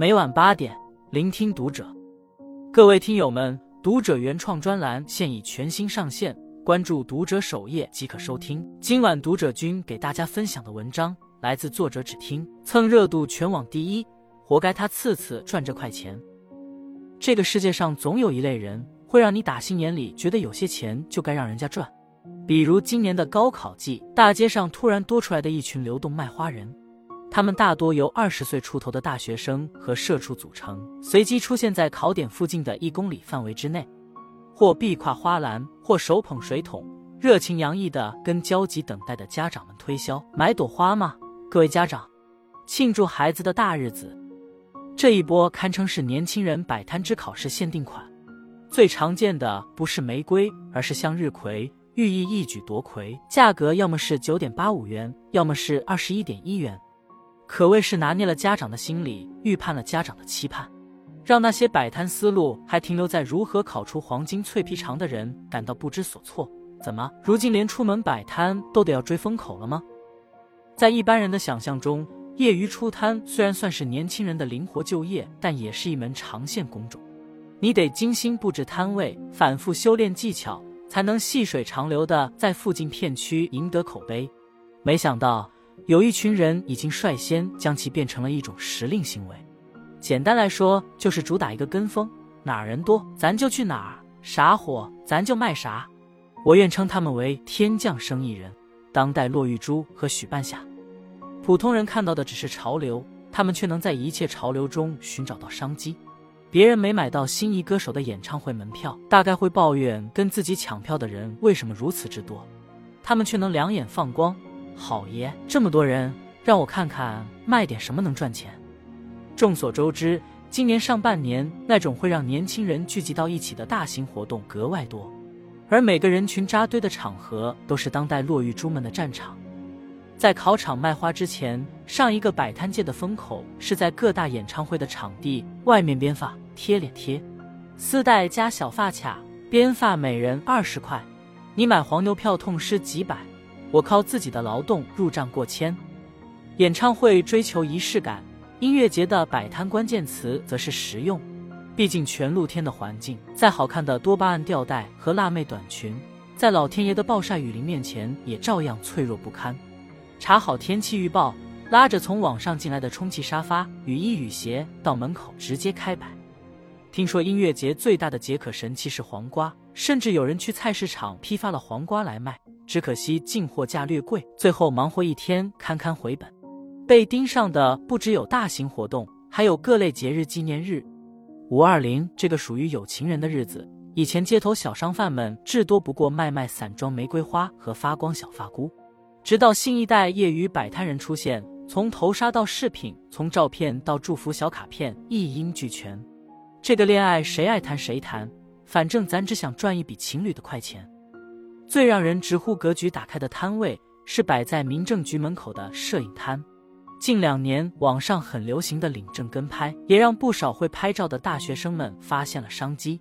每晚八点，聆听读者。各位听友们，读者原创专栏现已全新上线，关注读者首页即可收听。今晚读者君给大家分享的文章来自作者只听蹭热度全网第一，活该他次次赚这块钱。这个世界上总有一类人，会让你打心眼里觉得有些钱就该让人家赚。比如今年的高考季，大街上突然多出来的一群流动卖花人。他们大多由二十岁出头的大学生和社畜组成，随机出现在考点附近的一公里范围之内，或臂挎花篮，或手捧水桶，热情洋溢的跟焦急等待的家长们推销：“买朵花吗？各位家长，庆祝孩子的大日子。”这一波堪称是年轻人摆摊之考试限定款，最常见的不是玫瑰，而是向日葵，寓意一举夺魁，价格要么是九点八五元，要么是二十一点一元。可谓是拿捏了家长的心理，预判了家长的期盼，让那些摆摊思路还停留在如何烤出黄金脆皮肠的人感到不知所措。怎么，如今连出门摆摊都得要追风口了吗？在一般人的想象中，业余出摊虽然算是年轻人的灵活就业，但也是一门长线工种。你得精心布置摊位，反复修炼技巧，才能细水长流的在附近片区赢得口碑。没想到。有一群人已经率先将其变成了一种时令行为，简单来说就是主打一个跟风，哪儿人多咱就去哪儿，啥火咱就卖啥。我愿称他们为天降生意人，当代骆玉珠和许半夏。普通人看到的只是潮流，他们却能在一切潮流中寻找到商机。别人没买到心仪歌手的演唱会门票，大概会抱怨跟自己抢票的人为什么如此之多，他们却能两眼放光。好爷，这么多人，让我看看卖点什么能赚钱。众所周知，今年上半年那种会让年轻人聚集到一起的大型活动格外多，而每个人群扎堆的场合都是当代落玉珠们的战场。在考场卖花之前，上一个摆摊界的风口是在各大演唱会的场地外面编发贴脸贴，丝带加小发卡，编发每人二十块，你买黄牛票痛失几百。我靠自己的劳动入账过千，演唱会追求仪式感，音乐节的摆摊关键词则是实用。毕竟全露天的环境，再好看的多巴胺吊带和辣妹短裙，在老天爷的暴晒雨淋面前也照样脆弱不堪。查好天气预报，拉着从网上进来的充气沙发、雨衣、雨鞋到门口直接开摆。听说音乐节最大的解渴神器是黄瓜，甚至有人去菜市场批发了黄瓜来卖。只可惜进货价略贵，最后忙活一天堪堪回本。被盯上的不只有大型活动，还有各类节日纪念日。五二零这个属于有情人的日子，以前街头小商贩们至多不过卖卖散装玫瑰花和发光小发箍，直到新一代业余摆摊人出现，从头纱到饰品，从照片到祝福小卡片，一应俱全。这个恋爱谁爱谈谁谈，反正咱只想赚一笔情侣的快钱。最让人直呼格局打开的摊位是摆在民政局门口的摄影摊。近两年网上很流行的领证跟拍，也让不少会拍照的大学生们发现了商机。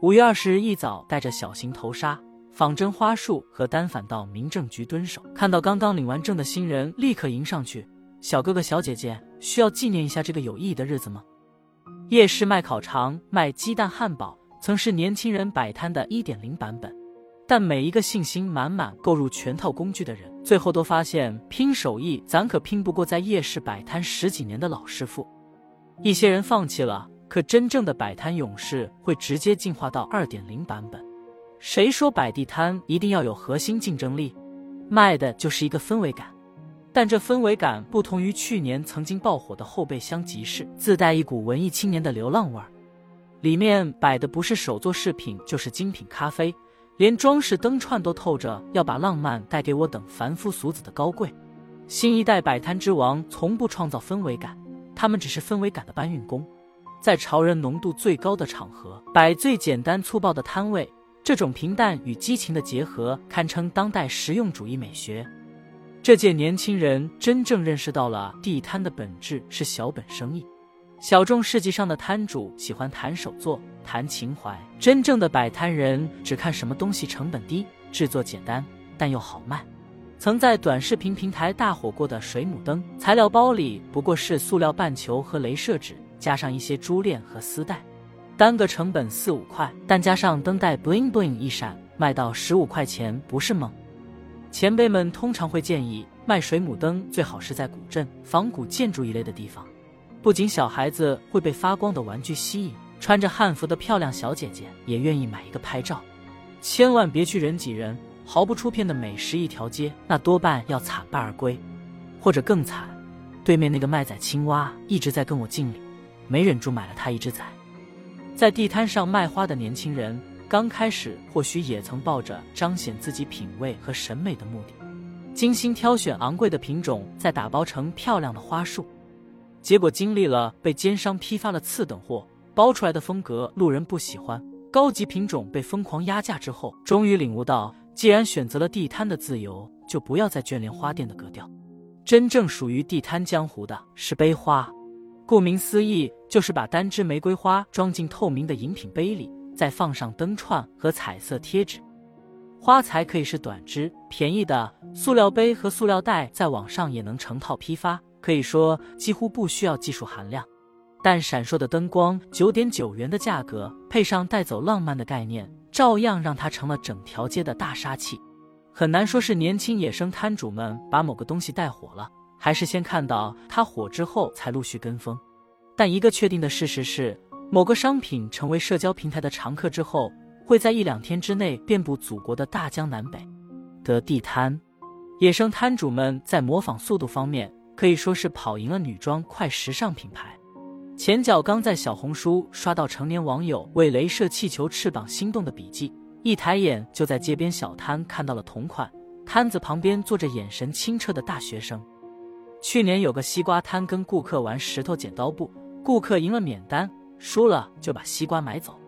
五月二十日一早，带着小型头纱、仿真花束和单反到民政局蹲守，看到刚刚领完证的新人，立刻迎上去：“小哥哥、小姐姐，需要纪念一下这个有意义的日子吗？”夜市卖烤肠、卖鸡蛋汉堡，曾是年轻人摆摊的一点零版本。但每一个信心满满购入全套工具的人，最后都发现拼手艺，咱可拼不过在夜市摆摊十几年的老师傅。一些人放弃了，可真正的摆摊勇士会直接进化到二点零版本。谁说摆地摊一定要有核心竞争力？卖的就是一个氛围感。但这氛围感不同于去年曾经爆火的后备箱集市，自带一股文艺青年的流浪味儿。里面摆的不是手作饰品，就是精品咖啡。连装饰灯串都透着要把浪漫带给我等凡夫俗子的高贵。新一代摆摊之王从不创造氛围感，他们只是氛围感的搬运工，在潮人浓度最高的场合摆最简单粗暴的摊位，这种平淡与激情的结合堪称当代实用主义美学。这届年轻人真正认识到了地摊的本质是小本生意。小众市集上的摊主喜欢谈手作、谈情怀，真正的摆摊人只看什么东西成本低、制作简单但又好卖。曾在短视频平台大火过的水母灯，材料包里不过是塑料半球和镭射纸，加上一些珠链和丝带，单个成本四五块，但加上灯带 bling bling 一闪，卖到十五块钱不是梦。前辈们通常会建议卖水母灯，最好是在古镇、仿古建筑一类的地方，不仅小孩子会被发光的玩具吸引，穿着汉服的漂亮小姐姐也愿意买一个拍照。千万别去人挤人、毫不出片的美食一条街，那多半要惨败而归，或者更惨。对面那个卖仔青蛙一直在跟我敬礼，没忍住买了他一只仔。在地摊上卖花的年轻人，刚开始或许也曾抱着彰显自己品味和审美的目的，精心挑选昂贵的品种，再打包成漂亮的花束。结果经历了被奸商批发了次等货，包出来的风格路人不喜欢。高级品种被疯狂压价之后，终于领悟到，既然选择了地摊的自由，就不要再眷恋花店的格调。真正属于地摊江湖的是杯花，顾名思义，就是把单支玫瑰花装进透明的饮品杯里，再放上灯串和彩色贴纸。花材可以是短支、便宜的塑料杯和塑料袋，在网上也能成套批发，可以说几乎不需要技术含量。但闪烁的灯光，九点九元的价格，配上带走浪漫的概念，照样让它成了整条街的大杀器。很难说是年轻野生摊主们把某个东西带火了，还是先看到它火之后才陆续跟风。但一个确定的事实是，某个商品成为社交平台的常客之后，会在一两天之内遍布祖国的大江南北。的地摊，野生摊主们在模仿速度方面，可以说是跑赢了女装快时尚品牌。前脚刚在小红书刷到成年网友为镭射气球翅膀心动的笔记，一抬眼就在街边小摊看到了同款，摊子旁边坐着眼神清澈的大学生。去年有个西瓜摊跟顾客玩石头剪刀布，顾客赢了免单，输了就把西瓜买走。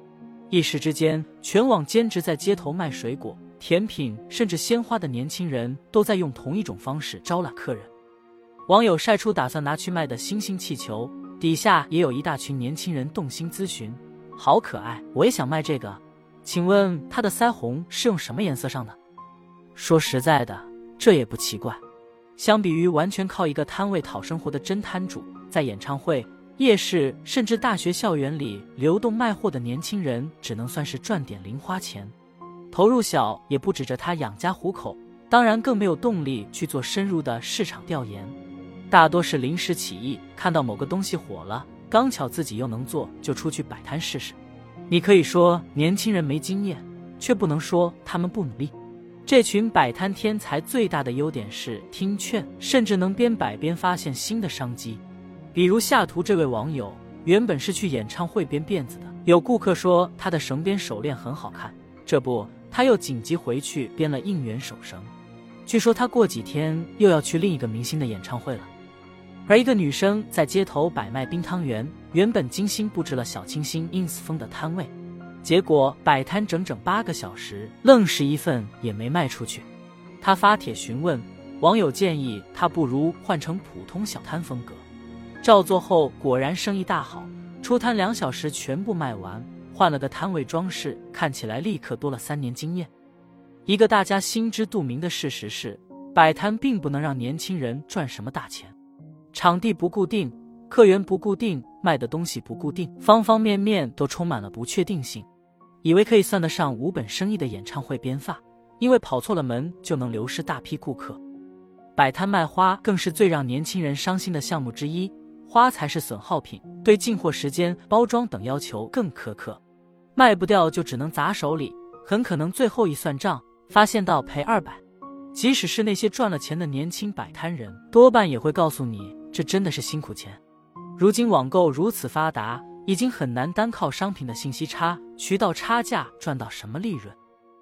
一时之间，全网兼职在街头卖水果、甜品甚至鲜花的年轻人都在用同一种方式招揽客人。网友晒出打算拿去卖的星星气球。底下也有一大群年轻人动心咨询，好可爱，我也想卖这个，请问它的腮红是用什么颜色上的？说实在的，这也不奇怪。相比于完全靠一个摊位讨生活的真摊主，在演唱会、夜市甚至大学校园里流动卖货的年轻人，只能算是赚点零花钱，投入小，也不指着他养家糊口，当然更没有动力去做深入的市场调研。大多是临时起意，看到某个东西火了，刚巧自己又能做，就出去摆摊试试。你可以说年轻人没经验，却不能说他们不努力。这群摆摊天才最大的优点是听劝，甚至能边摆边发现新的商机。比如下图这位网友，原本是去演唱会编辫子的，有顾客说他的绳编手链很好看，这不，他又紧急回去编了应援手绳。据说他过几天又要去另一个明星的演唱会了。而一个女生在街头摆卖冰汤圆，原本精心布置了小清新 ins 风的摊位，结果摆摊整整八个小时，愣是一份也没卖出去。她发帖询问，网友建议她不如换成普通小摊风格。照做后果然生意大好，出摊两小时全部卖完，换了个摊位装饰，看起来立刻多了三年经验。一个大家心知肚明的事实是，摆摊并不能让年轻人赚什么大钱。场地不固定，客源不固定，卖的东西不固定，方方面面都充满了不确定性。以为可以算得上无本生意的演唱会编发，因为跑错了门就能流失大批顾客。摆摊卖花更是最让年轻人伤心的项目之一，花材是损耗品，对进货时间、包装等要求更苛刻，卖不掉就只能砸手里，很可能最后一算账，发现到赔二百。即使是那些赚了钱的年轻摆摊人，多半也会告诉你。这真的是辛苦钱。如今网购如此发达，已经很难单靠商品的信息差、渠道差价赚到什么利润。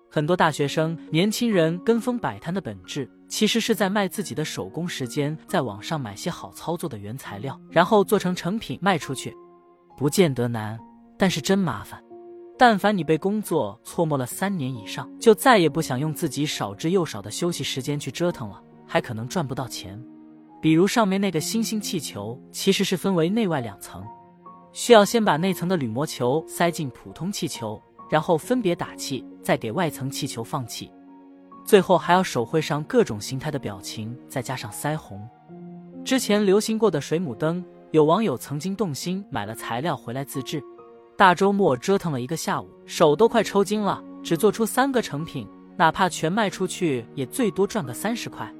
很多大学生、年轻人跟风摆摊的本质，其实是在卖自己的手工时间，在网上买些好操作的原材料，然后做成成品卖出去。不见得难，但是真麻烦。但凡你被工作搓磨了三年以上，就再也不想用自己少之又少的休息时间去折腾了，还可能赚不到钱。比如上面那个星星气球，其实是分为内外两层，需要先把内层的铝膜球塞进普通气球，然后分别打气，再给外层气球放气，最后还要手绘上各种形态的表情，再加上腮红。之前流行过的水母灯，有网友曾经动心买了材料回来自制，大周末折腾了一个下午，手都快抽筋了，只做出三个成品，哪怕全卖出去，也最多赚个三十块。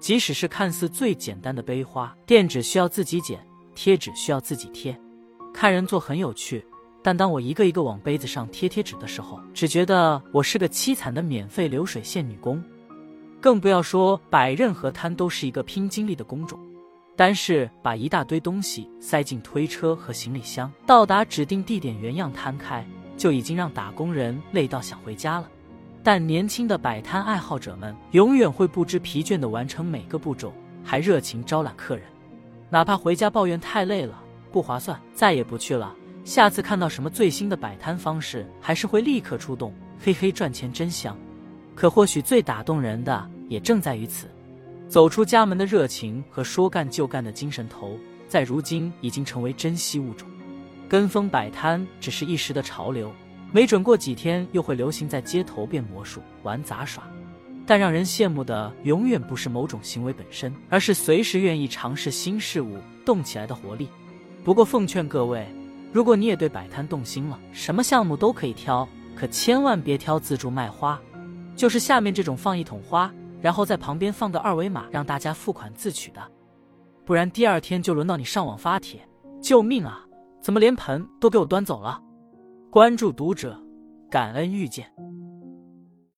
即使是看似最简单的杯花，垫纸需要自己剪，贴纸需要自己贴，看人做很有趣。但当我一个一个往杯子上贴贴纸的时候，只觉得我是个凄惨的免费流水线女工。更不要说摆任何摊都是一个拼精力的工种，单是把一大堆东西塞进推车和行李箱，到达指定地点原样摊开，就已经让打工人累到想回家了。但年轻的摆摊爱好者们永远会不知疲倦地完成每个步骤，还热情招揽客人，哪怕回家抱怨太累了、不划算，再也不去了。下次看到什么最新的摆摊方式，还是会立刻出动。嘿嘿，赚钱真香。可或许最打动人的，也正在于此。走出家门的热情和说干就干的精神头，在如今已经成为珍稀物种。跟风摆摊只是一时的潮流，没准过几天又会流行在街头变魔术、玩杂耍。但让人羡慕的，永远不是某种行为本身，而是随时愿意尝试新事物、动起来的活力。不过奉劝各位。如果你也对摆摊动心了，什么项目都可以挑，可千万别挑自助卖花，就是下面这种放一桶花，然后在旁边放个二维码，让大家付款自取的，不然第二天就轮到你上网发帖，救命啊！怎么连盆都给我端走了？关注读者，感恩遇见。